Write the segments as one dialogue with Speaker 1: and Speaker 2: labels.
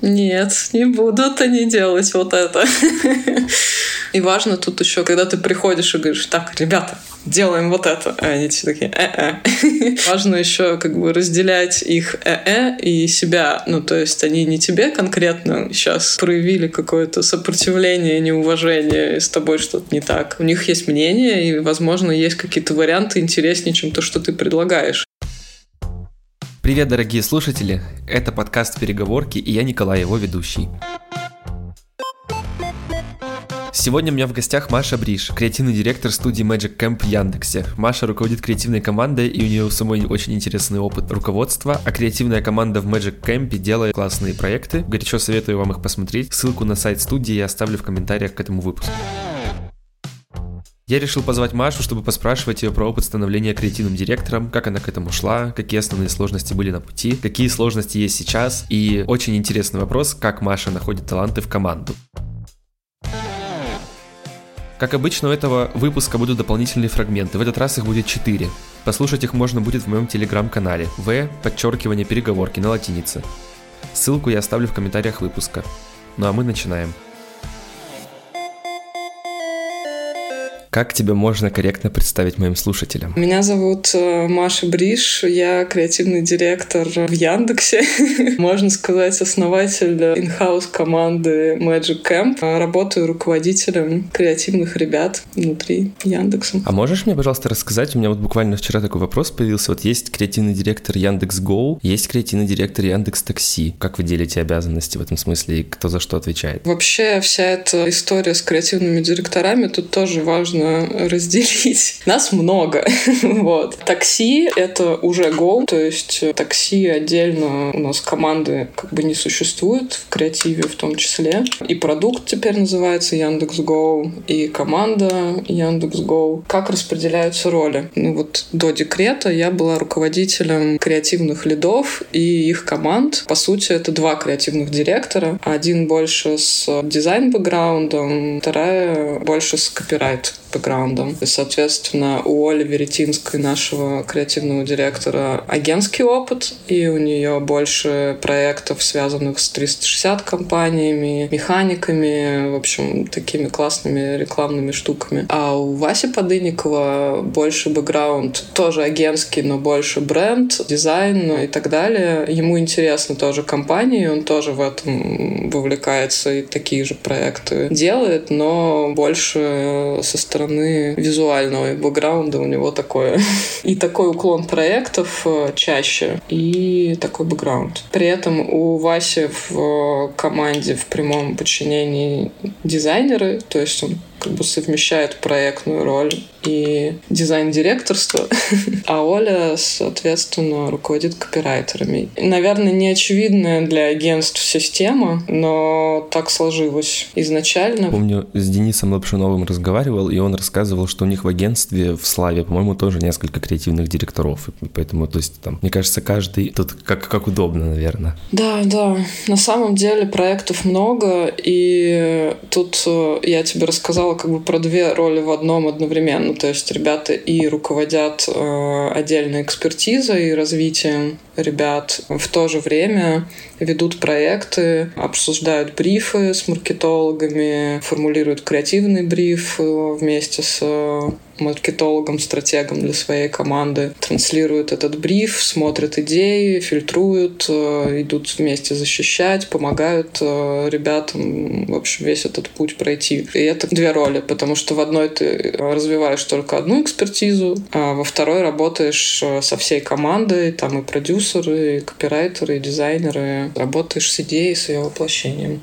Speaker 1: Нет, не будут они делать вот это. И важно тут еще, когда ты приходишь и говоришь, так, ребята, делаем вот это. А они все такие, э-э. Важно еще как бы разделять их э-э и себя. Ну, то есть они не тебе конкретно сейчас проявили какое-то сопротивление, неуважение, с тобой что-то не так. У них есть мнение, и, возможно, есть какие-то варианты интереснее, чем то, что ты предлагаешь.
Speaker 2: Привет, дорогие слушатели! Это подкаст «Переговорки» и я Николай, его ведущий. Сегодня у меня в гостях Маша Бриш, креативный директор студии Magic Camp в Яндексе. Маша руководит креативной командой, и у нее у самой очень интересный опыт руководства, а креативная команда в Magic Camp делает классные проекты. Горячо советую вам их посмотреть. Ссылку на сайт студии я оставлю в комментариях к этому выпуску. Я решил позвать Машу, чтобы поспрашивать ее про опыт становления креативным директором, как она к этому шла, какие основные сложности были на пути, какие сложности есть сейчас, и очень интересный вопрос, как Маша находит таланты в команду. Как обычно, у этого выпуска будут дополнительные фрагменты, в этот раз их будет 4. Послушать их можно будет в моем телеграм-канале в подчеркивание переговорки на латинице. Ссылку я оставлю в комментариях выпуска. Ну а мы начинаем. Как тебя можно корректно представить моим слушателям?
Speaker 1: Меня зовут э, Маша Бриш, я креативный директор в Яндексе. Можно сказать, основатель инхаус команды Magic Camp. Работаю руководителем креативных ребят внутри Яндекса.
Speaker 2: А можешь мне, пожалуйста, рассказать? У меня вот буквально вчера такой вопрос появился. Вот есть креативный директор Яндекс Go, есть креативный директор Яндекс Такси. Как вы делите обязанности в этом смысле и кто за что отвечает?
Speaker 1: Вообще вся эта история с креативными директорами тут тоже важно нужно разделить. Нас много. вот. Такси — это уже Go, то есть такси отдельно у нас команды как бы не существует, в креативе в том числе. И продукт теперь называется Яндекс.Го, и команда Яндекс.Го. Как распределяются роли? Ну вот до декрета я была руководителем креативных лидов и их команд. По сути, это два креативных директора. Один больше с дизайн-бэкграундом, вторая больше с копирайт бэкграундом. И, соответственно, у Оли Веретинской, нашего креативного директора, агентский опыт, и у нее больше проектов, связанных с 360 компаниями, механиками, в общем, такими классными рекламными штуками. А у Васи Подынникова больше бэкграунд, тоже агентский, но больше бренд, дизайн и так далее. Ему интересно тоже компании, он тоже в этом вовлекается и такие же проекты делает, но больше со стороны стороны визуального бэкграунда у него такое. И такой уклон проектов э, чаще, и такой бэкграунд. При этом у Васи в команде в прямом подчинении дизайнеры, то есть он как бы совмещает проектную роль и дизайн-директорство, а Оля, соответственно, руководит копирайтерами. Наверное, не очевидная для агентств система, но так сложилось изначально.
Speaker 2: Помню, с Денисом Лапшиновым разговаривал, и он рассказывал, что у них в агентстве в Славе, по-моему, тоже несколько креативных директоров. И поэтому, то есть, там, мне кажется, каждый тут как, как удобно, наверное.
Speaker 1: Да, да. На самом деле проектов много, и тут э, я тебе рассказала рассказала как бы про две роли в одном одновременно. То есть ребята и руководят э, отдельной экспертизой и развитием ребят, в то же время ведут проекты, обсуждают брифы с маркетологами, формулируют креативный бриф вместе с маркетологом, стратегом для своей команды, транслируют этот бриф, смотрят идеи, фильтруют, э, идут вместе защищать, помогают э, ребятам, в общем, весь этот путь пройти. И это две роли, потому что в одной ты развиваешь только одну экспертизу, а во второй работаешь э, со всей командой, там и продюсеры, и копирайтеры, и дизайнеры, работаешь с идеей, с ее воплощением.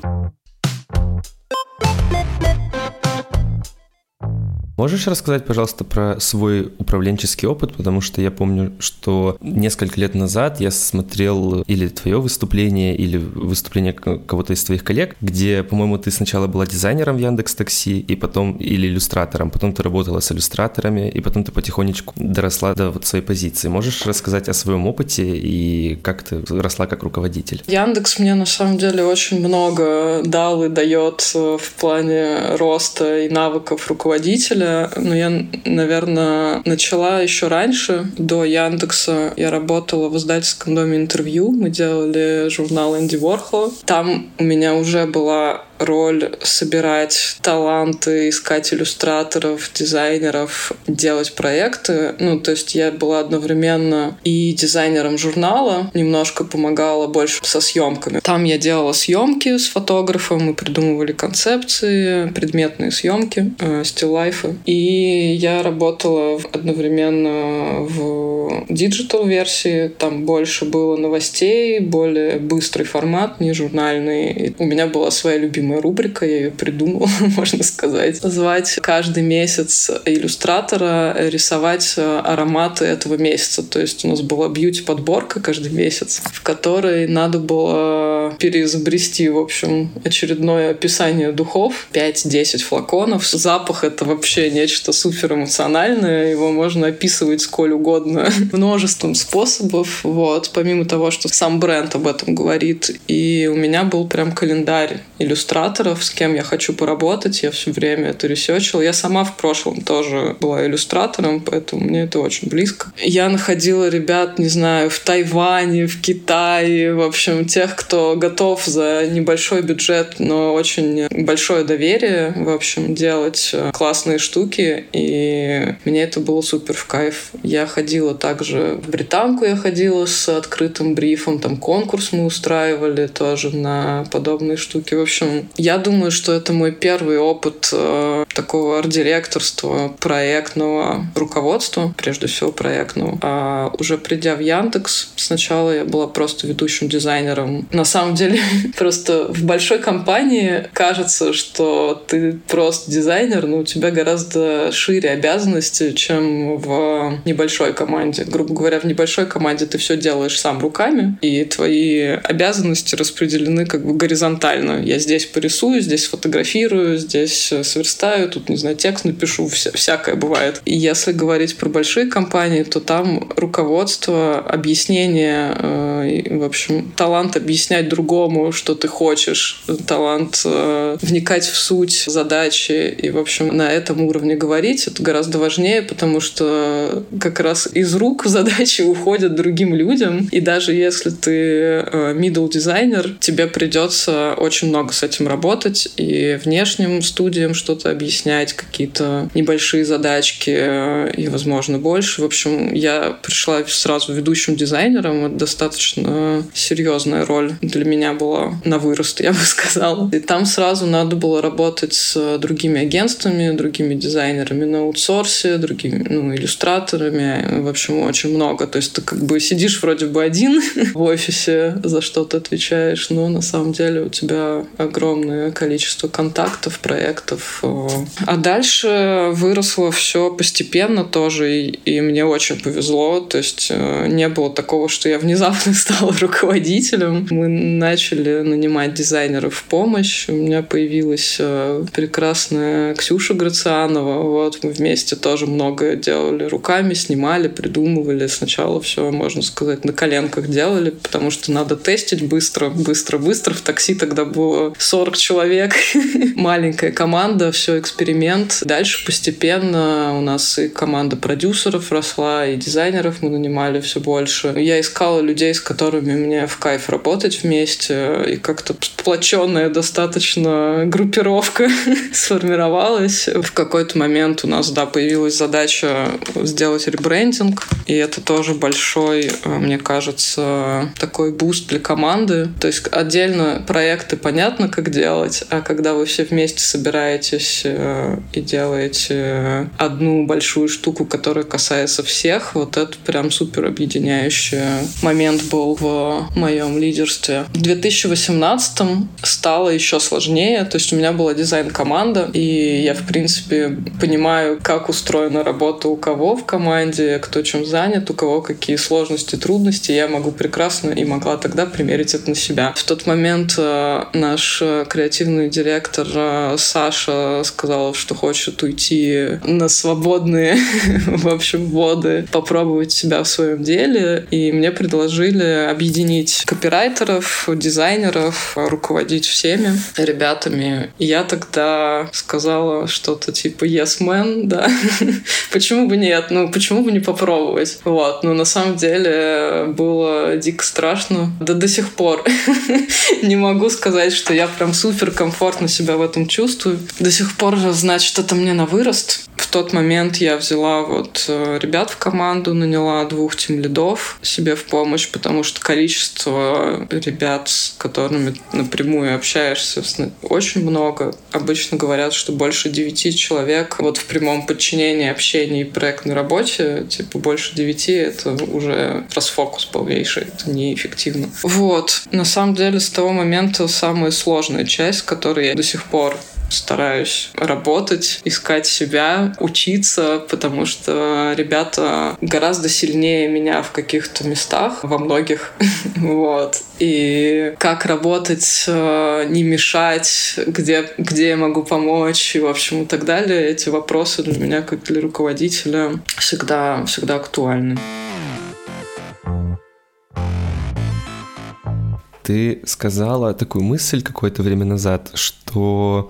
Speaker 2: Можешь рассказать, пожалуйста, про свой управленческий опыт, потому что я помню, что несколько лет назад я смотрел или твое выступление, или выступление кого-то из твоих коллег, где, по-моему, ты сначала была дизайнером в Яндекс Такси, и потом или иллюстратором, потом ты работала с иллюстраторами, и потом ты потихонечку доросла до вот своей позиции. Можешь рассказать о своем опыте и как ты росла как руководитель?
Speaker 1: Яндекс мне на самом деле очень много дал и дает в плане роста и навыков руководителя руководителя, но я, наверное, начала еще раньше, до Яндекса. Я работала в издательском доме интервью. Мы делали журнал Энди Ворхола. Там у меня уже была роль собирать таланты, искать иллюстраторов, дизайнеров, делать проекты. Ну, то есть я была одновременно и дизайнером журнала, немножко помогала больше со съемками. Там я делала съемки с фотографом, мы придумывали концепции, предметные съемки, э, стиллайфы. И я работала одновременно в digital версии, там больше было новостей, более быстрый формат, не журнальный. И у меня была своя любимая любимая рубрика, я ее придумала, можно сказать. Звать каждый месяц иллюстратора рисовать э, ароматы этого месяца. То есть у нас была бьюти-подборка каждый месяц, в которой надо было переизобрести, в общем, очередное описание духов. 5-10 флаконов. Запах — это вообще нечто супер эмоциональное. Его можно описывать сколь угодно множеством способов. Вот. Помимо того, что сам бренд об этом говорит. И у меня был прям календарь иллюстраций иллюстраторов, с кем я хочу поработать. Я все время это ресечила. Я сама в прошлом тоже была иллюстратором, поэтому мне это очень близко. Я находила ребят, не знаю, в Тайване, в Китае, в общем, тех, кто готов за небольшой бюджет, но очень большое доверие, в общем, делать э, классные штуки. И мне это было супер в кайф. Я ходила также в Британку, я ходила с открытым брифом, там конкурс мы устраивали тоже на подобные штуки. В общем, я думаю, что это мой первый опыт э, такого арт-директорства, проектного руководства, прежде всего проектного. А уже придя в Яндекс, сначала я была просто ведущим дизайнером. На самом деле, просто в большой компании кажется, что ты просто дизайнер, но у тебя гораздо шире обязанности, чем в небольшой команде. Грубо говоря, в небольшой команде ты все делаешь сам руками, и твои обязанности распределены как бы горизонтально. Я здесь порисую, здесь фотографирую, здесь э, сверстаю, тут, не знаю, текст напишу, вся, всякое бывает. И если говорить про большие компании, то там руководство, объяснение, э, в общем, талант объяснять другому, что ты хочешь, талант э, вникать в суть задачи и, в общем, на этом уровне говорить, это гораздо важнее, потому что как раз из рук задачи уходят другим людям, и даже если ты э, middle дизайнер, тебе придется очень много с этим этим работать и внешним студиям что-то объяснять, какие-то небольшие задачки э, и, возможно, больше. В общем, я пришла сразу ведущим дизайнером. Это достаточно серьезная роль для меня была на вырост, я бы сказала. И там сразу надо было работать с другими агентствами, другими дизайнерами на аутсорсе, другими ну, иллюстраторами. В общем, очень много. То есть ты как бы сидишь вроде бы один в офисе, за что-то отвечаешь, но на самом деле у тебя огромное огромное количество контактов, проектов. А дальше выросло все постепенно тоже, и, и мне очень повезло. То есть э, не было такого, что я внезапно стала руководителем. Мы начали нанимать дизайнеров в помощь. У меня появилась э, прекрасная Ксюша Грацианова. Вот мы вместе тоже много делали руками, снимали, придумывали. Сначала все, можно сказать, на коленках делали, потому что надо тестить быстро, быстро, быстро. В такси тогда было 40 40 человек, маленькая команда, все эксперимент. Дальше постепенно у нас и команда продюсеров росла, и дизайнеров мы нанимали все больше. Я искала людей, с которыми мне в кайф работать вместе, и как-то сплоченная достаточно группировка сформировалась. В какой-то момент у нас, да, появилась задача сделать ребрендинг, и это тоже большой, мне кажется, такой boost для команды. То есть отдельно проекты понятно, как делать, а когда вы все вместе собираетесь э, и делаете одну большую штуку, которая касается всех, вот это прям супер объединяющий момент был в моем лидерстве. В 2018 стало еще сложнее, то есть у меня была дизайн-команда, и я, в принципе, понимаю, как устроена работа у кого в команде, кто чем занят, у кого какие сложности, трудности, я могу прекрасно и могла тогда примерить это на себя. В тот момент э, наш креативный директор э, Саша сказала, что хочет уйти на свободные, в общем, воды, попробовать себя в своем деле. И мне предложили объединить копирайтеров дизайнеров, руководить всеми ребятами. И я тогда сказала что-то типа yes man, да. почему бы нет? Ну, почему бы не попробовать? Вот. Но на самом деле было дико страшно. Да до сих пор не могу сказать, что я прям супер комфортно себя в этом чувствую. До сих пор, значит, это мне на вырост. В тот момент я взяла вот э, ребят в команду, наняла двух тем лидов себе в помощь, потому что количество ребят, с которыми напрямую общаешься, очень много. Обычно говорят, что больше девяти человек вот в прямом подчинении, общении и проектной работе, типа больше девяти, это уже расфокус полнейший, это неэффективно. Вот. На самом деле с того момента самая сложная часть, которой я до сих пор стараюсь работать, искать себя, учиться, потому что ребята гораздо сильнее меня в каких-то местах, во многих. вот. И как работать, э, не мешать, где, где я могу помочь, и, в общем, и так далее. Эти вопросы для меня, как для руководителя, всегда, всегда актуальны.
Speaker 2: Ты сказала такую мысль какое-то время назад, что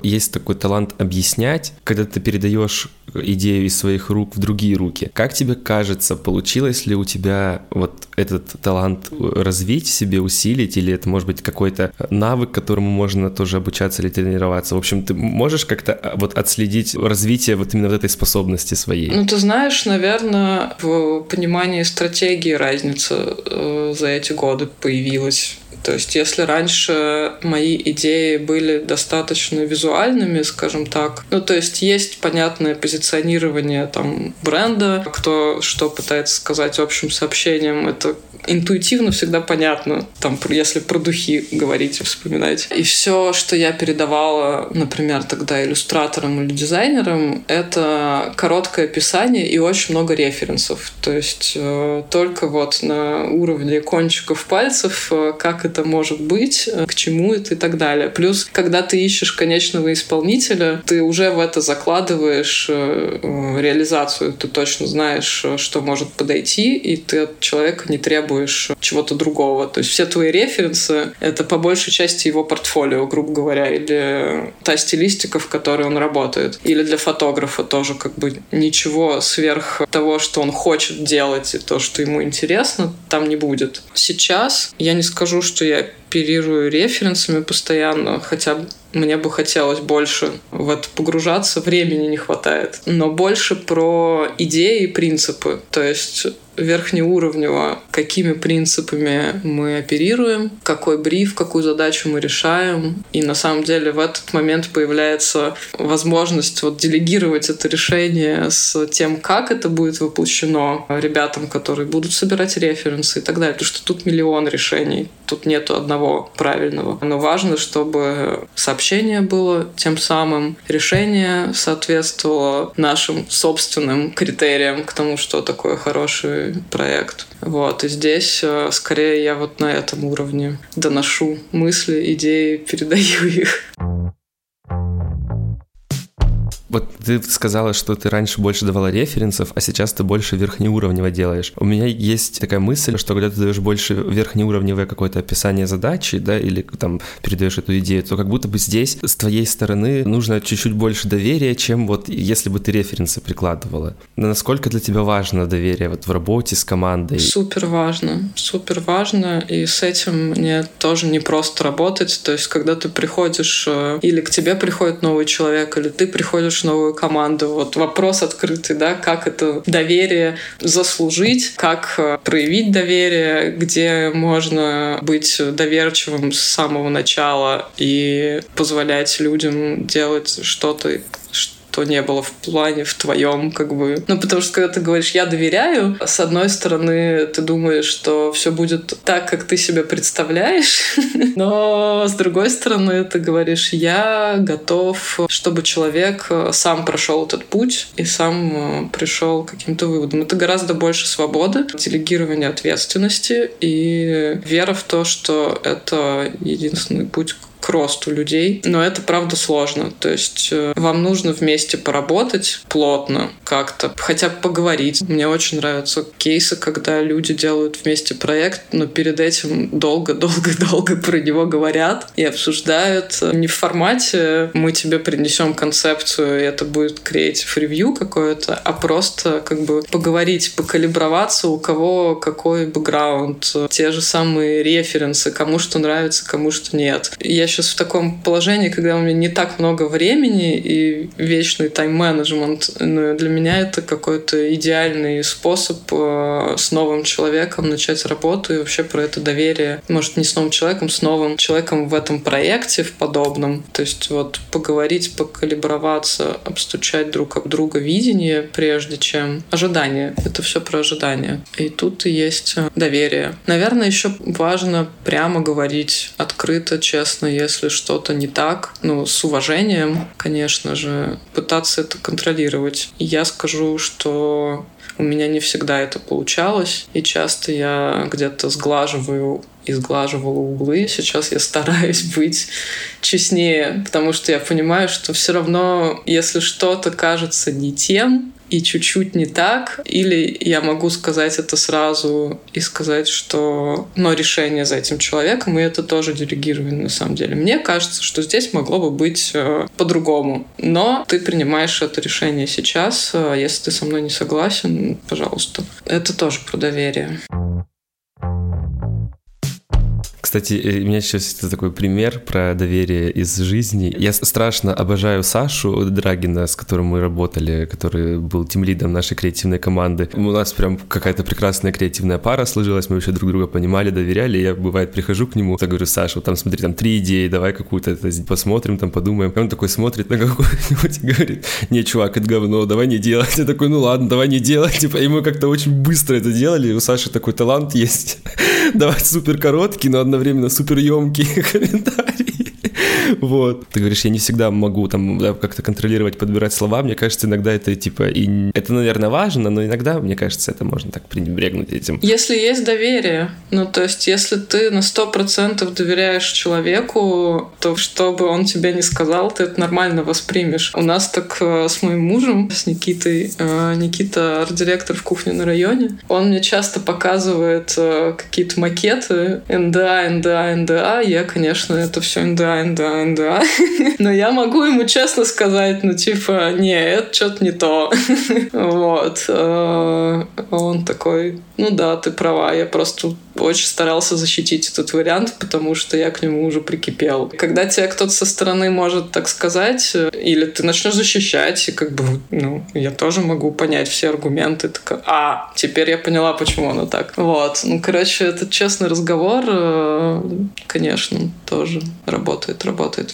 Speaker 2: есть такой талант объяснять, когда ты передаешь идею из своих рук в другие руки. Как тебе кажется, получилось ли у тебя вот этот талант развить себе, усилить, или это может быть какой-то навык, которому можно тоже обучаться или тренироваться? В общем, ты можешь как-то а, вот отследить развитие вот именно вот этой способности своей?
Speaker 1: Ну, ты знаешь, наверное, в понимании стратегии разница э, за эти годы появилась то есть если раньше мои идеи были достаточно визуальными, скажем так, ну то есть есть понятное позиционирование там бренда, кто что пытается сказать общим сообщением, это интуитивно всегда понятно, там, если про духи говорить и вспоминать. И все, что я передавала, например, тогда иллюстраторам или дизайнерам, это короткое описание и очень много референсов. То есть э, только вот на уровне кончиков пальцев, э, как это может быть, э, к чему это и так далее. Плюс, когда ты ищешь конечного исполнителя, ты уже в это закладываешь э, э реализацию, ты точно знаешь, э, что может подойти, и ты от человека не требуешь требуешь чего-то другого. То есть все твои референсы — это по большей части его портфолио, грубо говоря, или та стилистика, в которой он работает. Или для фотографа тоже как бы ничего сверх того, что он хочет делать и то, что ему интересно, там не будет. Сейчас я не скажу, что я оперирую референсами постоянно, хотя мне бы хотелось больше в это погружаться, времени не хватает. Но больше про идеи и принципы. То есть верхнеуровнево, какими принципами мы оперируем, какой бриф, какую задачу мы решаем. И на самом деле в этот момент появляется возможность вот делегировать это решение с тем, как это будет воплощено ребятам, которые будут собирать референсы и так далее. Потому что тут миллион решений, тут нету одного правильного. Но важно, чтобы сообщение было тем самым, решение соответствовало нашим собственным критериям к тому, что такое хороший проект. Вот, и здесь э, скорее я вот на этом уровне доношу мысли, идеи, передаю их.
Speaker 2: Вот ты сказала, что ты раньше больше давала референсов, а сейчас ты больше верхнеуровнево делаешь. У меня есть такая мысль, что когда ты даешь больше верхнеуровневое какое-то описание задачи, да, или там передаешь эту идею, то как будто бы здесь с твоей стороны нужно чуть-чуть больше доверия, чем вот если бы ты референсы прикладывала. Насколько для тебя важно доверие вот в работе с командой?
Speaker 1: Супер важно, супер важно, и с этим мне тоже не просто работать. То есть, когда ты приходишь, э, или к тебе приходит новый человек, или ты приходишь новую команду. Вот вопрос открытый, да, как это доверие заслужить, как э, проявить доверие, где можно быть доверчивым с самого начала и позволять людям делать что-то что не было в плане в твоем, как бы. Ну, потому что когда ты говоришь «я доверяю», с одной стороны, ты думаешь, что все будет так, как ты себе представляешь, но с другой стороны, ты говоришь «я готов, чтобы человек сам прошел этот путь и сам э, пришел к каким-то выводам». Это гораздо больше свободы, делегирования ответственности и вера в то, что это единственный путь к росту людей. Но это, правда, сложно. То есть э, вам нужно вместе поработать плотно как-то, хотя бы поговорить. Мне очень нравятся кейсы, когда люди делают вместе проект, но перед этим долго-долго-долго про него говорят и обсуждают не в формате «мы тебе принесем концепцию, и это будет креатив ревью какое-то», а просто как бы поговорить, покалиброваться, у кого какой бэкграунд, те же самые референсы, кому что нравится, кому что нет. Я сейчас в таком положении, когда у меня не так много времени и вечный тайм-менеджмент, но для меня это какой-то идеальный способ э, с новым человеком начать работу и вообще про это доверие. Может, не с новым человеком, с новым человеком в этом проекте, в подобном. То есть вот поговорить, покалиброваться, обстучать друг об друга видение, прежде чем ожидание. Это все про ожидание. И тут и есть доверие. Наверное, еще важно прямо говорить открыто, честно, если что-то не так, ну, с уважением, конечно же, пытаться это контролировать. И я скажу, что у меня не всегда это получалось, и часто я где-то сглаживаю и сглаживала углы. Сейчас я стараюсь быть честнее, потому что я понимаю, что все равно, если что-то кажется не тем, и чуть-чуть не так, или я могу сказать это сразу и сказать, что но решение за этим человеком, и это тоже делегирование на самом деле. Мне кажется, что здесь могло бы быть э, по-другому. Но ты принимаешь это решение сейчас. Э, если ты со мной не согласен, пожалуйста. Это тоже про доверие.
Speaker 2: Кстати, э, у меня сейчас есть такой пример про доверие из жизни. Я страшно обожаю Сашу Драгина, с которым мы работали, который был тимлидом нашей креативной команды. У нас прям какая-то прекрасная креативная пара сложилась, мы вообще друг друга понимали, доверяли. Я, бывает, прихожу к нему, я говорю, Саша, вот там смотри, там три идеи, давай какую-то посмотрим, там подумаем. И он такой смотрит на какую-нибудь и говорит, не, чувак, это говно, давай не делать. Я такой, ну ладно, давай не делать. Типа, и мы как-то очень быстро это делали, у Саши такой талант есть. давай супер короткий, но одновременно супер емкие комментарии. Вот. Ты говоришь, я не всегда могу там да, как-то контролировать, подбирать слова. Мне кажется, иногда это типа и это, наверное, важно, но иногда, мне кажется, это можно так пренебрегнуть этим.
Speaker 1: Если есть доверие, ну то есть если ты на сто процентов доверяешь человеку, то что бы он тебе не сказал, ты это нормально воспримешь. У нас так э, с моим мужем, с Никитой, э, Никита арт-директор в кухне на районе, он мне часто показывает э, какие-то макеты НДА, НДА, НДА. Я, конечно, это все НДА, НДА, да. Но я могу ему честно сказать, ну, типа, не, это что-то не то. Вот. Э, он такой, ну да, ты права, я просто очень старался защитить этот вариант, потому что я к нему уже прикипел. Когда тебе кто-то со стороны может так сказать, э, или ты начнешь защищать, и как бы, ну, я тоже могу понять все аргументы, так, а, теперь я поняла, почему оно так. Вот. Ну, короче, этот честный разговор, э, конечно, тоже работает, работает.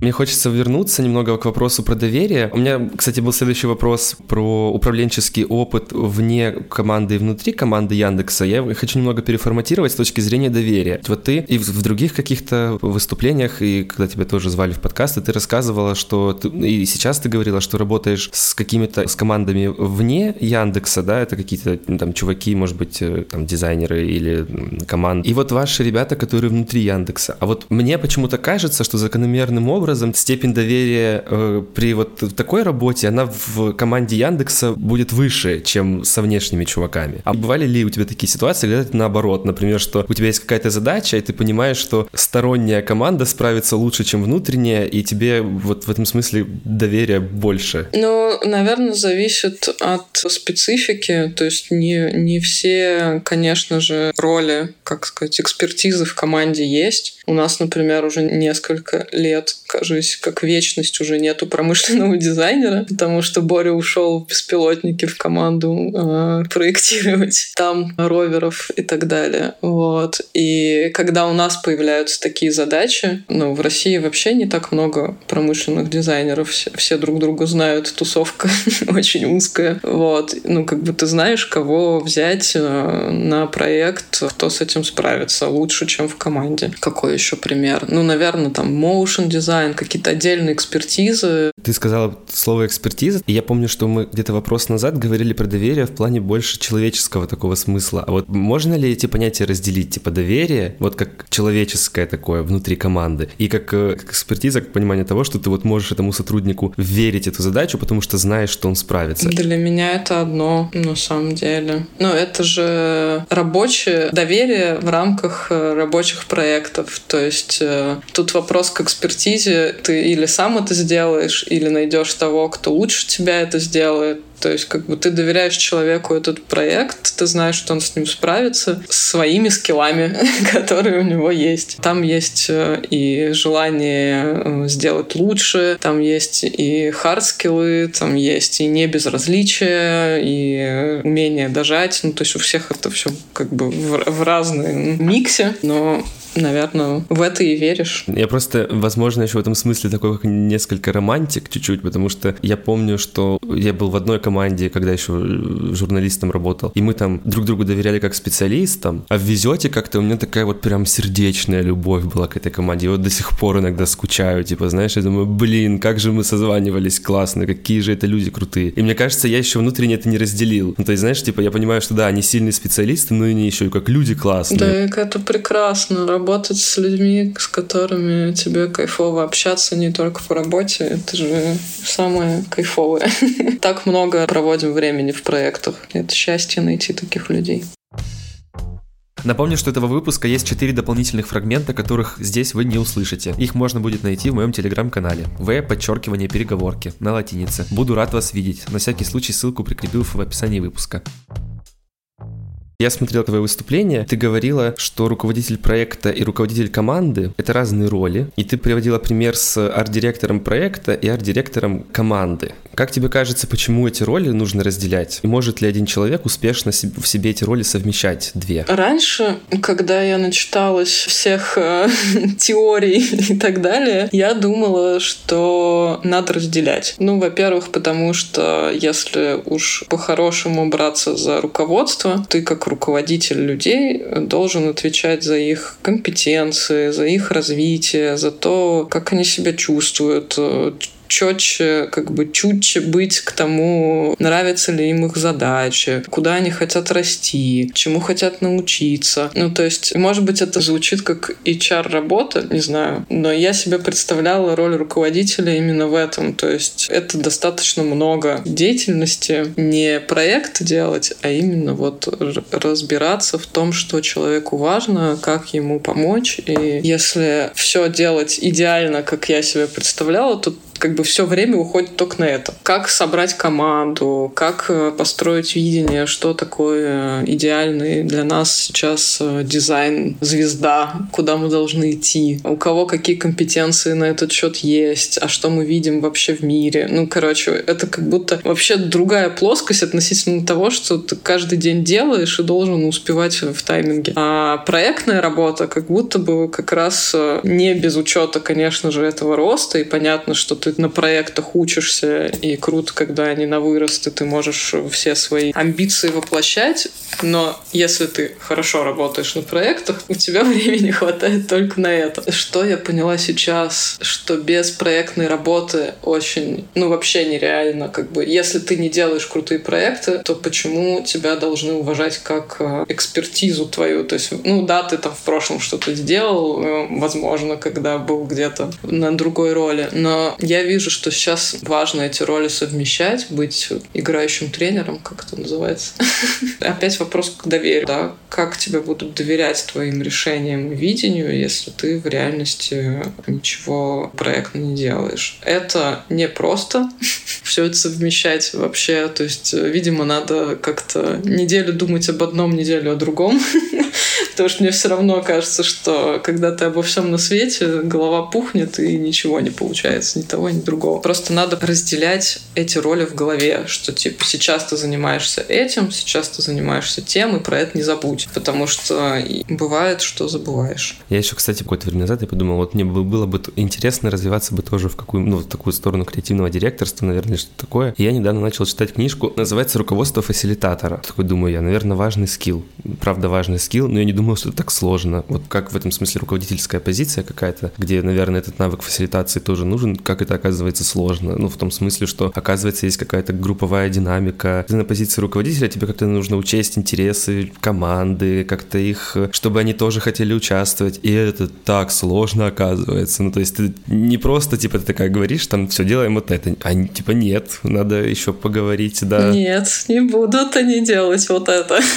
Speaker 2: Мне хочется вернуться немного к вопросу про доверие. У меня, кстати, был следующий вопрос про управленческий опыт вне команды и внутри команды Яндекса. Я хочу немного переформатировать с точки зрения доверия. Вот ты и в других каких-то выступлениях, и когда тебя тоже звали в подкасты, ты рассказывала, что ты, и сейчас ты говорила, что работаешь с какими-то с командами вне Яндекса, да, это какие-то ну, там чуваки, может быть, э, там дизайнеры или команды. И вот ваши ребята, которые внутри Яндекса. А вот мне почему-то кажется, что закономерным образом образом степень доверия э, при вот такой работе, она в команде Яндекса будет выше, чем со внешними чуваками. А бывали ли у тебя такие ситуации, когда это наоборот, например, что у тебя есть какая-то задача, и ты понимаешь, что сторонняя команда справится лучше, чем внутренняя, и тебе вот в этом смысле доверия больше?
Speaker 1: Ну, наверное, зависит от специфики, то есть не, не все, конечно же, роли, как сказать, экспертизы в команде есть. У нас, например, уже несколько лет кажусь, как вечность уже нету промышленного дизайнера, потому что Боря ушел в беспилотники в команду э, проектировать там роверов и так далее. Вот. И когда у нас появляются такие задачи, ну, в России вообще не так много промышленных дизайнеров, все, все друг друга знают, тусовка очень узкая. Вот. Ну, как бы ты знаешь, кого взять э, на проект, кто с этим справится лучше, чем в команде. Какой еще пример? Ну, наверное, там motion дизайн дизайн, какие-то отдельные экспертизы.
Speaker 2: Ты сказала слово экспертиза, и я помню, что мы где-то вопрос назад говорили про доверие в плане больше человеческого такого смысла. А вот можно ли эти понятия разделить? Типа доверие, вот как человеческое такое внутри команды, и как, э, как экспертиза, как понимание того, что ты вот можешь этому сотруднику верить эту задачу, потому что знаешь, что он справится.
Speaker 1: Для меня это одно, на самом деле. Но это же рабочее доверие в рамках э, рабочих проектов. То есть э, тут вопрос к экспертизе. Ты или сам это сделаешь, или найдешь того, кто лучше тебя это сделает. То есть как бы ты доверяешь человеку этот проект, ты знаешь, что он с ним справится своими скиллами, которые у него есть. Там есть э, и желание э, сделать лучше, там есть и хард-скиллы, там есть и не безразличие, и умение дожать. Ну, то есть у всех это все как бы в, в разном миксе, но наверное, в это и веришь.
Speaker 2: Я просто, возможно, еще в этом смысле такой как несколько романтик чуть-чуть, потому что я помню, что я был в одной команде, когда еще журналистом работал, и мы там друг другу доверяли как специалистам, а в везете как-то у меня такая вот прям сердечная любовь была к этой команде. И вот до сих пор иногда скучаю, типа, знаешь, я думаю, блин, как же мы созванивались классно, какие же это люди крутые. И мне кажется, я еще внутренне это не разделил. Ну, то есть, знаешь, типа, я понимаю, что да, они сильные специалисты, но они еще и как люди классные.
Speaker 1: Да, это прекрасно работать с людьми, с которыми тебе кайфово общаться не только по работе. Это же самое кайфовое. Так много проводим времени в проектах. Это счастье найти таких людей.
Speaker 2: Напомню, что этого выпуска есть 4 дополнительных фрагмента, которых здесь вы не услышите. Их можно будет найти в моем телеграм-канале. В подчеркивание переговорки на латинице. Буду рад вас видеть. На всякий случай ссылку прикрепил в описании выпуска. Я смотрел твое выступление, ты говорила, что руководитель проекта и руководитель команды — это разные роли, и ты приводила пример с арт-директором проекта и арт-директором команды. Как тебе кажется, почему эти роли нужно разделять? И может ли один человек успешно в себе эти роли совмещать две?
Speaker 1: Раньше, когда я начиталась всех э, теорий и так далее, я думала, что надо разделять. Ну, во-первых, потому что если уж по-хорошему браться за руководство, ты как руководитель людей должен отвечать за их компетенции, за их развитие, за то, как они себя чувствуют, четче, как бы чутче быть к тому, нравятся ли им их задачи, куда они хотят расти, чему хотят научиться. Ну, то есть, может быть, это звучит как HR-работа, не знаю, но я себе представляла роль руководителя именно в этом. То есть, это достаточно много деятельности, не проект делать, а именно вот разбираться в том, что человеку важно, как ему помочь. И если все делать идеально, как я себе представляла, то как бы все время уходит только на это. Как собрать команду, как э, построить видение, что такое идеальный для нас сейчас э, дизайн звезда, куда мы должны идти, у кого какие компетенции на этот счет есть, а что мы видим вообще в мире. Ну, короче, это как будто вообще другая плоскость относительно того, что ты каждый день делаешь и должен успевать в тайминге. А проектная работа как будто бы как раз э, не без учета, конечно же, этого роста, и понятно, что ты на проектах учишься, и круто, когда они на вырост, и ты можешь все свои амбиции воплощать. Но если ты хорошо работаешь на проектах, у тебя времени хватает только на это. Что я поняла сейчас, что без проектной работы очень, ну вообще нереально, как бы, если ты не делаешь крутые проекты, то почему тебя должны уважать как э, экспертизу твою? То есть, ну да, ты там в прошлом что-то сделал, э, возможно, когда был где-то на другой роли, но я вижу, что сейчас важно эти роли совмещать, быть играющим тренером, как это называется. Опять вопрос к доверию, да, как тебе будут доверять твоим решениям и видению, если ты в реальности ничего проектно не делаешь. Это не просто все это совмещать вообще, то есть, видимо, надо как-то неделю думать об одном, неделю о другом, потому что мне все равно кажется, что когда ты обо всем на свете, голова пухнет и ничего не получается, ни того, ни другого. Просто надо разделять эти роли в голове, что типа сейчас ты занимаешься этим, сейчас ты занимаешься тем, и про это не забудь, потому что бывает, что забываешь.
Speaker 2: Я еще, кстати, какое-то время назад я подумал, вот мне было бы интересно развиваться бы тоже в какую, ну, в такую сторону креативного директорства, наверное, что такое. И я недавно начал читать книжку, называется «Руководство фасилитатора». Такой думаю я, наверное, важный скилл. Правда, важный скилл, но я не думаю, думал, что это так сложно. Вот как в этом смысле руководительская позиция какая-то, где, наверное, этот навык фасилитации тоже нужен, как это оказывается сложно. Ну, в том смысле, что, оказывается, есть какая-то групповая динамика. Ты на позиции руководителя, тебе как-то нужно учесть интересы команды, как-то их, чтобы они тоже хотели участвовать. И это так сложно оказывается. Ну, то есть ты не просто, типа, ты такая говоришь, там, все, делаем вот это. А типа, нет, надо еще поговорить, да.
Speaker 1: Нет, не будут они делать вот это.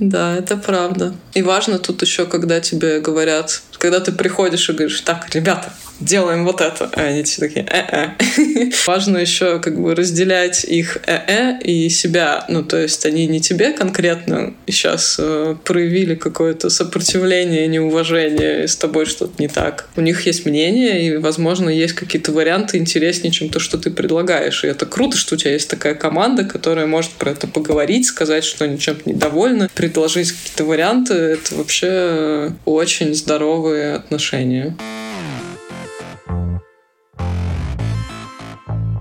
Speaker 1: Да, это правда. И важно тут еще, когда тебе говорят, когда ты приходишь и говоришь, так, ребята, делаем вот это. А они все такие, э-э. Важно еще как бы разделять их э-э и себя. Ну, то есть они не тебе конкретно сейчас э, проявили какое-то сопротивление, неуважение, и с тобой что-то не так. У них есть мнение, и, возможно, есть какие-то варианты интереснее, чем то, что ты предлагаешь. И это круто, что у тебя есть такая команда, которая может про это поговорить, сказать, что они чем-то недовольны, предложить какие-то варианты. Это вообще очень здоровые отношения.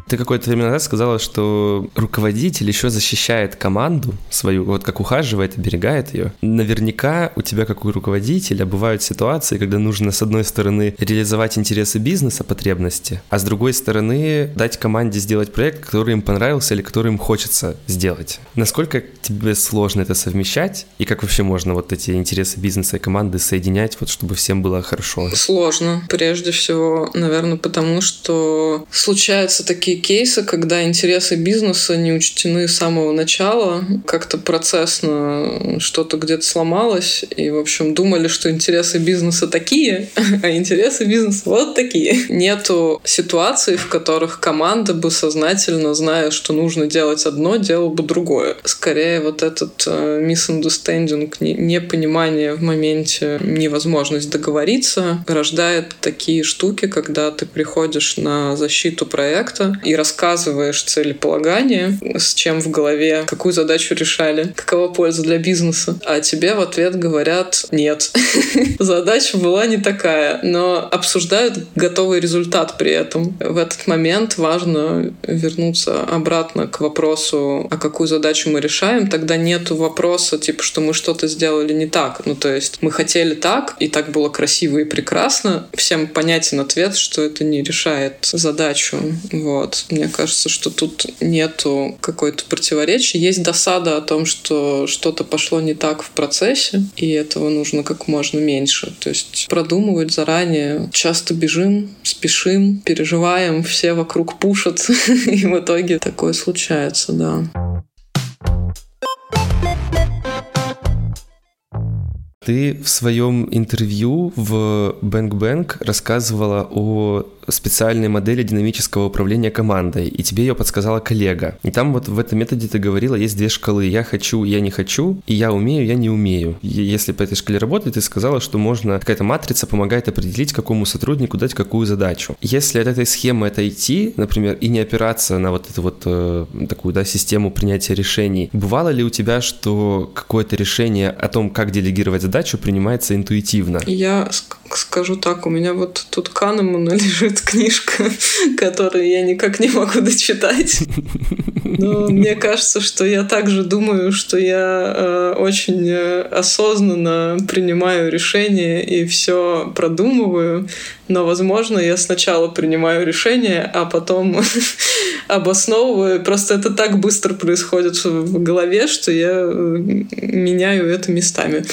Speaker 2: Ты какое-то время назад сказала, что руководитель еще защищает команду свою, вот как ухаживает, оберегает ее. Наверняка у тебя, как у руководителя, бывают ситуации, когда нужно, с одной стороны, реализовать интересы бизнеса, потребности, а с другой стороны, дать команде сделать проект, который им понравился или который им хочется сделать. Насколько тебе сложно это совмещать, и как вообще можно вот эти интересы бизнеса и команды соединять, вот чтобы всем было хорошо?
Speaker 1: Сложно. Прежде всего, наверное, потому что случаются такие кейсы, когда интересы бизнеса не учтены с самого начала, как-то процессно что-то где-то сломалось, и, в общем, думали, что интересы бизнеса такие, а интересы бизнеса вот такие. Нету ситуаций, в которых команда бы сознательно, зная, что нужно делать одно, делала бы другое. Скорее, вот этот uh, misunderstanding, непонимание в моменте, невозможность договориться, рождает такие штуки, когда ты приходишь на защиту проекта, и рассказываешь целеполагание, с чем в голове, какую задачу решали, какова польза для бизнеса, а тебе в ответ говорят «нет». Задача была не такая, но обсуждают готовый результат при этом. В этот момент важно вернуться обратно к вопросу, а какую задачу мы решаем, тогда нету вопроса, типа, что мы что-то сделали не так. Ну, то есть мы хотели так, и так было красиво и прекрасно. Всем понятен ответ, что это не решает задачу. Вот. Мне кажется, что тут нету какой-то противоречия. Есть досада о том, что что-то пошло не так в процессе, и этого нужно как можно меньше. То есть продумывать заранее. Часто бежим, спешим, переживаем, все вокруг пушат, и в итоге такое случается, да.
Speaker 2: Ты в своем интервью в Bang Bang рассказывала о специальной модели динамического управления командой, и тебе ее подсказала коллега. И там вот в этом методе ты говорила, есть две шкалы. Я хочу, я не хочу, и я умею, я не умею. И если по этой шкале работать, ты сказала, что можно, какая-то матрица помогает определить, какому сотруднику дать какую задачу. Если от этой схемы отойти, например, и не опираться на вот эту вот э, такую, да, систему принятия решений, бывало ли у тебя, что какое-то решение о том, как делегировать задачу, принимается интуитивно?
Speaker 1: Я скажу так, у меня вот тут Канемана лежит книжка, которую я никак не могу дочитать. Но мне кажется, что я также думаю, что я э, очень э, осознанно принимаю решения и все продумываю. Но, возможно, я сначала принимаю решение, а потом обосновываю. Просто это так быстро происходит в голове, что я меняю это местами.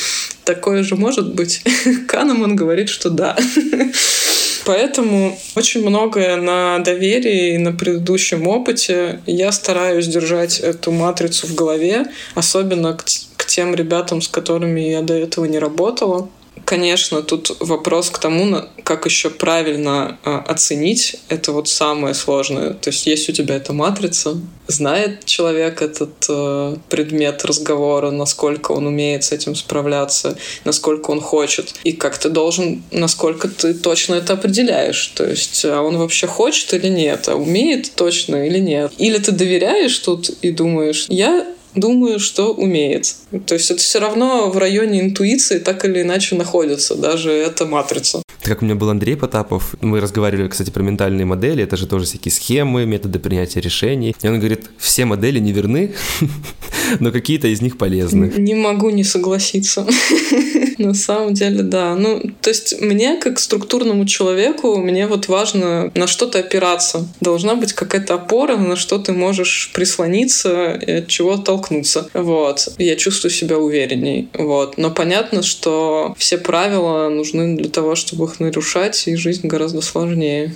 Speaker 1: Такое же может быть. Канеман говорит, что да. Поэтому очень многое на доверии и на предыдущем опыте. Я стараюсь держать эту матрицу в голове, особенно к, к тем ребятам, с которыми я до этого не работала. Конечно, тут вопрос к тому, как еще правильно а, оценить. Это вот самое сложное. То есть есть у тебя эта матрица, знает человек этот э, предмет разговора, насколько он умеет с этим справляться, насколько он хочет. И как ты должен, насколько ты точно это определяешь. То есть, а он вообще хочет или нет, а умеет точно или нет. Или ты доверяешь тут и думаешь, я думаю, что умеет. То есть это все равно в районе интуиции так или иначе находится, даже эта матрица.
Speaker 2: как у меня был Андрей Потапов, мы разговаривали, кстати, про ментальные модели, это же тоже всякие схемы, методы принятия решений. И он говорит, все модели не верны, но какие-то из них полезны.
Speaker 1: Не могу не согласиться. На самом деле, да. Ну, то есть мне, как структурному человеку, мне вот важно на что-то опираться. Должна быть какая-то опора, на что ты можешь прислониться и от чего толкнуться. Вот. Я чувствую себя уверенней. Вот. Но понятно, что все правила нужны для того, чтобы их нарушать, и жизнь гораздо сложнее.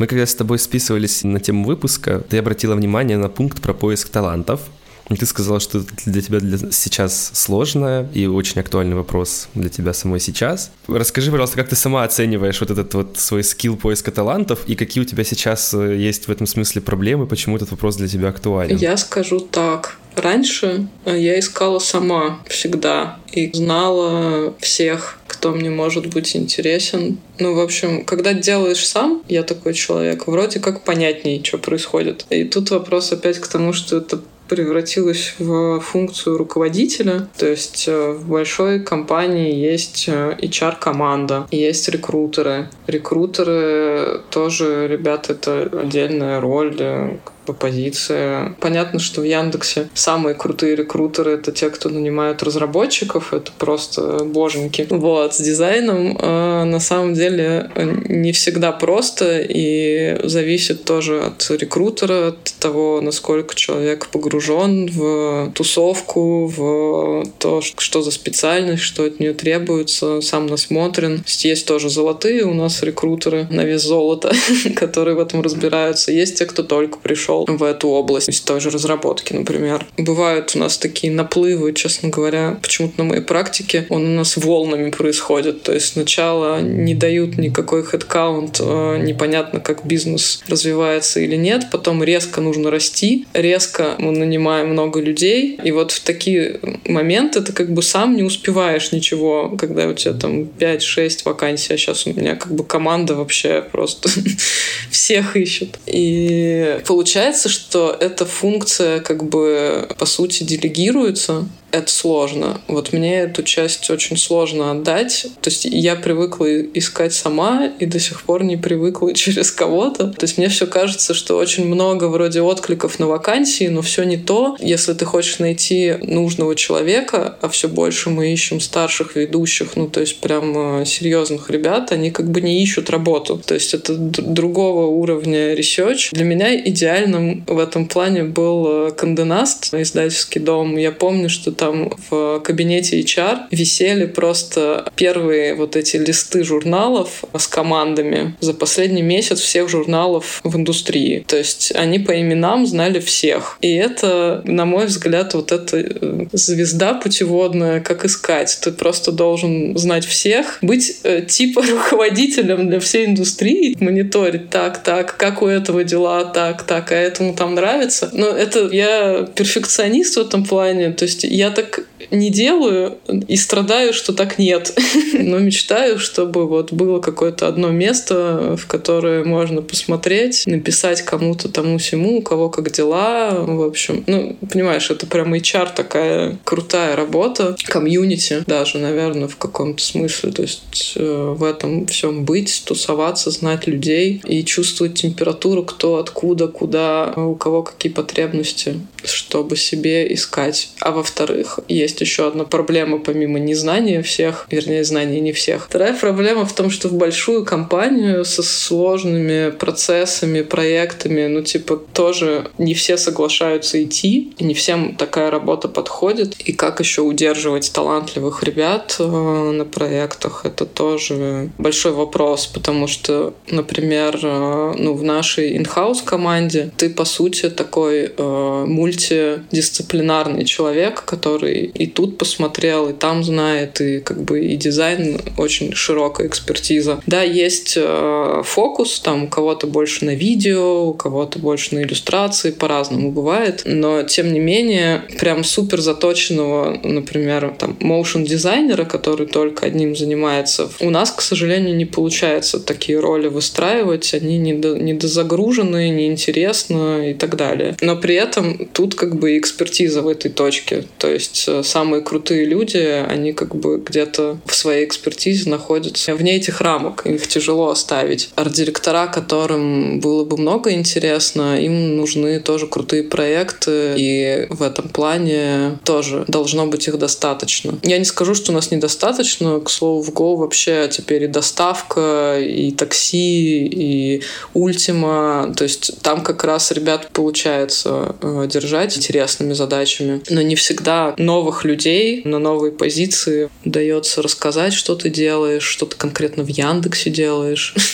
Speaker 2: Мы когда с тобой списывались на тему выпуска, ты обратила внимание на пункт про поиск талантов. Ты сказала, что для тебя для сейчас сложно и очень актуальный вопрос для тебя самой сейчас. Расскажи, пожалуйста, как ты сама оцениваешь вот этот вот свой скилл поиска талантов и какие у тебя сейчас э, есть в этом смысле проблемы, почему этот вопрос для тебя актуален?
Speaker 1: Я скажу так. Раньше э, я искала сама всегда и знала всех, кто мне может быть интересен. Ну, в общем, когда делаешь сам, я такой человек, вроде как понятнее, что происходит. И тут вопрос опять к тому, что это превратилась в функцию руководителя. То есть э, в большой компании есть HR-команда, э, есть рекрутеры. Рекрутеры тоже, ребята, это отдельная роль, э, позиция. Понятно, что в Яндексе самые крутые рекрутеры — это те, кто нанимают разработчиков, это просто боженьки. Вот, с дизайном э, на самом деле не всегда просто и зависит тоже от рекрутера, от того, насколько человек погружен в тусовку, в то, что за специальность, что от нее требуется, сам насмотрен. Есть тоже золотые у нас рекрутеры на вес золота, которые в этом разбираются. Есть те, кто только пришел ушел в эту область, из той же разработки, например. Бывают у нас такие наплывы, честно говоря, почему-то на моей практике он у нас волнами происходит. То есть сначала не дают никакой хедкаунт, э, непонятно, как бизнес развивается или нет, потом резко нужно расти, резко мы нанимаем много людей, и вот в такие моменты ты как бы сам не успеваешь ничего, когда у тебя там 5-6 вакансий, а сейчас у меня как бы команда вообще просто всех ищет. И получается получается, что эта функция как бы по сути делегируется это сложно. Вот мне эту часть очень сложно отдать. То есть я привыкла искать сама и до сих пор не привыкла через кого-то. То есть мне все кажется, что очень много вроде откликов на вакансии, но все не то. Если ты хочешь найти нужного человека, а все больше мы ищем старших ведущих, ну то есть прям э, серьезных ребят, они как бы не ищут работу. То есть это другого уровня research. Для меня идеальным в этом плане был э, Канденаст, издательский дом. Я помню, что там в кабинете HR висели просто первые вот эти листы журналов с командами за последний месяц всех журналов в индустрии. То есть они по именам знали всех. И это, на мой взгляд, вот эта э, звезда путеводная, как искать. Ты просто должен знать всех, быть э, типа руководителем для всей индустрии, мониторить так, так, как у этого дела, так, так, а этому там нравится. Но это я перфекционист в этом плане. То есть я так не делаю и страдаю, что так нет. Но мечтаю, чтобы вот было какое-то одно место, в которое можно посмотреть, написать кому-то тому всему, у кого как дела. В общем, ну, понимаешь, это прям HR такая крутая работа, комьюнити даже, наверное, в каком-то смысле. То есть э, в этом всем быть, тусоваться, знать людей и чувствовать температуру, кто откуда, куда, у кого какие потребности, чтобы себе искать. А во-вторых, есть еще одна проблема помимо незнания всех, вернее, знания не всех. Вторая проблема в том, что в большую компанию со сложными процессами, проектами, ну, типа, тоже не все соглашаются идти, и не всем такая работа подходит. И как еще удерживать талантливых ребят э, на проектах, это тоже большой вопрос, потому что, например, э, ну, в нашей in-house команде ты, по сути, такой э, мультидисциплинарный человек, который и тут посмотрел, и там знает, и как бы и дизайн очень широкая экспертиза. Да, есть э, фокус, там у кого-то больше на видео, у кого-то больше на иллюстрации, по-разному бывает, но тем не менее прям супер заточенного, например, там motion дизайнера, который только одним занимается, у нас, к сожалению, не получается такие роли выстраивать, они недо, недозагружены, неинтересны и так далее. Но при этом тут как бы экспертиза в этой точке. То есть э, самые крутые люди, они как бы где-то в своей экспертизе находятся вне этих рамок. Их тяжело оставить. Арт-директора, которым было бы много интересно, им нужны тоже крутые проекты, и в этом плане тоже должно быть их достаточно. Я не скажу, что у нас недостаточно. К слову, в Go вообще теперь и доставка, и такси, и ультима. То есть там как раз ребят получается э, держать интересными задачами. Но не всегда новых людей на новые позиции удается рассказать, что ты делаешь, что ты конкретно в Яндексе делаешь.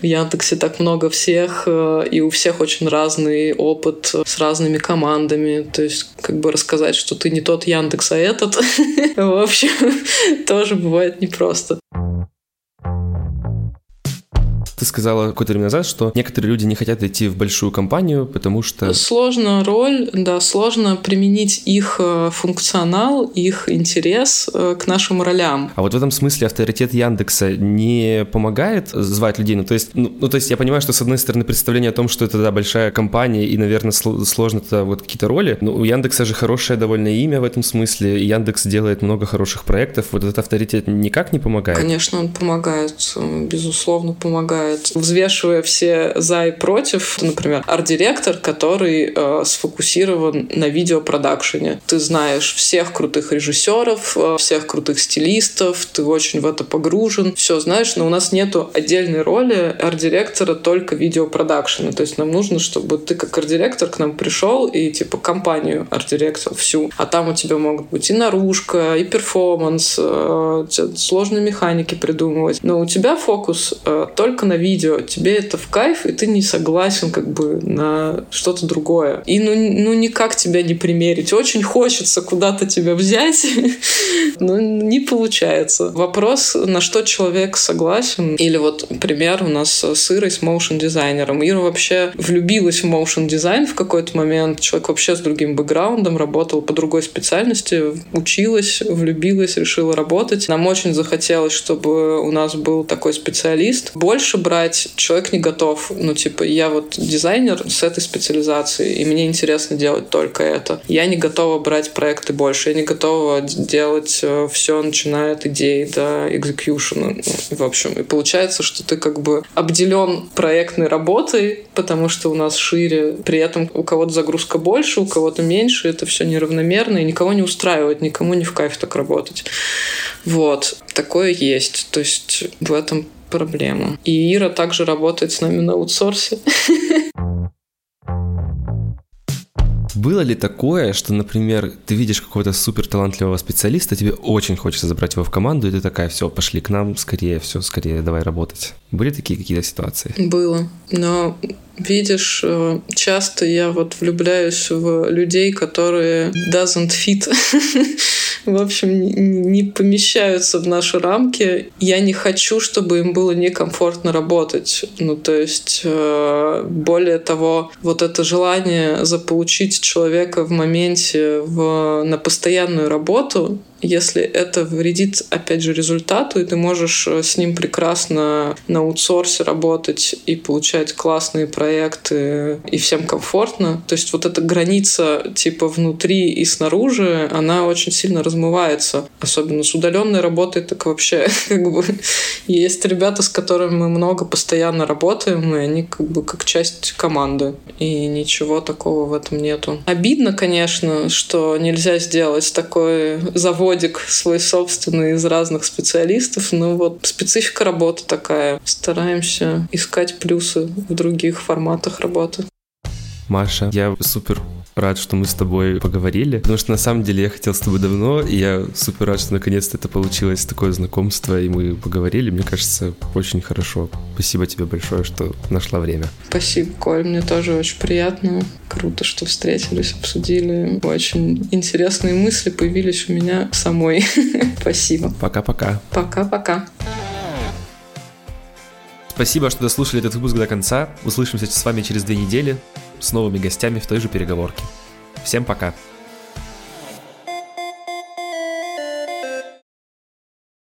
Speaker 1: В Яндексе так много всех, э, и у всех очень разный опыт с разными командами. То есть как бы рассказать, что ты не тот Яндекс, а этот. В общем, тоже бывает непросто.
Speaker 2: Ты сказала какое-то время назад, что некоторые люди не хотят идти в большую компанию, потому что...
Speaker 1: Сложно роль, да, сложно применить их э, функционал, их интерес э, к нашим ролям.
Speaker 2: А вот в этом смысле авторитет Яндекса не помогает звать людей? Ну, то есть, ну, ну то есть я понимаю, что с одной стороны представление о том, что это, да, большая компания и, наверное, сложно это вот какие-то роли, но у Яндекса же хорошее довольно имя в этом смысле, Яндекс делает много хороших проектов, вот этот авторитет никак не помогает?
Speaker 1: Конечно, он помогает, безусловно, помогает бывает, взвешивая все за и против, например, арт-директор, который э, сфокусирован на видеопродакшене. Ты знаешь всех крутых режиссеров, э, всех крутых стилистов, ты очень в это погружен, все знаешь, но у нас нету отдельной роли арт-директора только видеопродакшена. То есть нам нужно, чтобы ты как арт-директор к нам пришел и типа компанию арт-директил всю. А там у тебя могут быть и наружка, и перформанс, э, сложные механики придумывать. Но у тебя фокус э, только на видео, тебе это в кайф, и ты не согласен как бы на что-то другое. И ну, ну никак тебя не примерить. Очень хочется куда-то тебя взять, но не получается. Вопрос, на что человек согласен. Или вот пример у нас с Ирой, с моушен дизайнером. Ира вообще влюбилась в моушен дизайн в какой-то момент. Человек вообще с другим бэкграундом, работал по другой специальности, училась, влюбилась, решила работать. Нам очень захотелось, чтобы у нас был такой специалист. Больше брать, человек не готов. Ну, типа, я вот дизайнер с этой специализацией, и мне интересно делать только это. Я не готова брать проекты больше, я не готова делать э, все, начиная от идеи до экзекьюшена. В общем, и получается, что ты как бы обделен проектной работой, потому что у нас шире, при этом у кого-то загрузка больше, у кого-то меньше, это все неравномерно, и никого не устраивает, никому не в кайф так работать. Вот, такое есть. То есть в этом проблема. И Ира также работает с нами на аутсорсе.
Speaker 2: Было ли такое, что, например, ты видишь какого-то супер талантливого специалиста, тебе очень хочется забрать его в команду, и ты такая, все, пошли к нам, скорее, все, скорее, давай работать. Были такие какие-то ситуации?
Speaker 1: Было. Но видишь, э, часто я вот влюбляюсь в людей, которые doesn't fit в общем, не помещаются в наши рамки. Я не хочу, чтобы им было некомфортно работать. Ну, то есть, э, более того, вот это желание заполучить человека в моменте в, на постоянную работу, если это вредит, опять же, результату, и ты можешь э, с ним прекрасно на аутсорсе работать и получать классные проекты, и всем комфортно. То есть вот эта граница типа внутри и снаружи, она очень сильно размывается. Особенно с удаленной работой так вообще как бы есть ребята, с которыми мы много постоянно работаем, и они как бы как часть команды. И ничего такого в этом нету. Обидно, конечно, что нельзя сделать такой завод заводик свой собственный из разных специалистов. Ну вот специфика работы такая. Стараемся искать плюсы в других форматах работы.
Speaker 2: Маша, я супер рад, что мы с тобой поговорили, потому что на самом деле я хотел с тобой давно, и я супер рад, что наконец-то это получилось, такое знакомство, и мы поговорили. Мне кажется, очень хорошо. Спасибо тебе большое, что нашла время.
Speaker 1: Спасибо, Коль, мне тоже очень приятно. Круто, что встретились, обсудили. Очень интересные мысли появились у меня самой. Спасибо.
Speaker 2: Пока-пока.
Speaker 1: Пока-пока.
Speaker 2: Спасибо, что дослушали этот выпуск до конца. Услышимся с вами через две недели с новыми гостями в той же переговорке. Всем пока!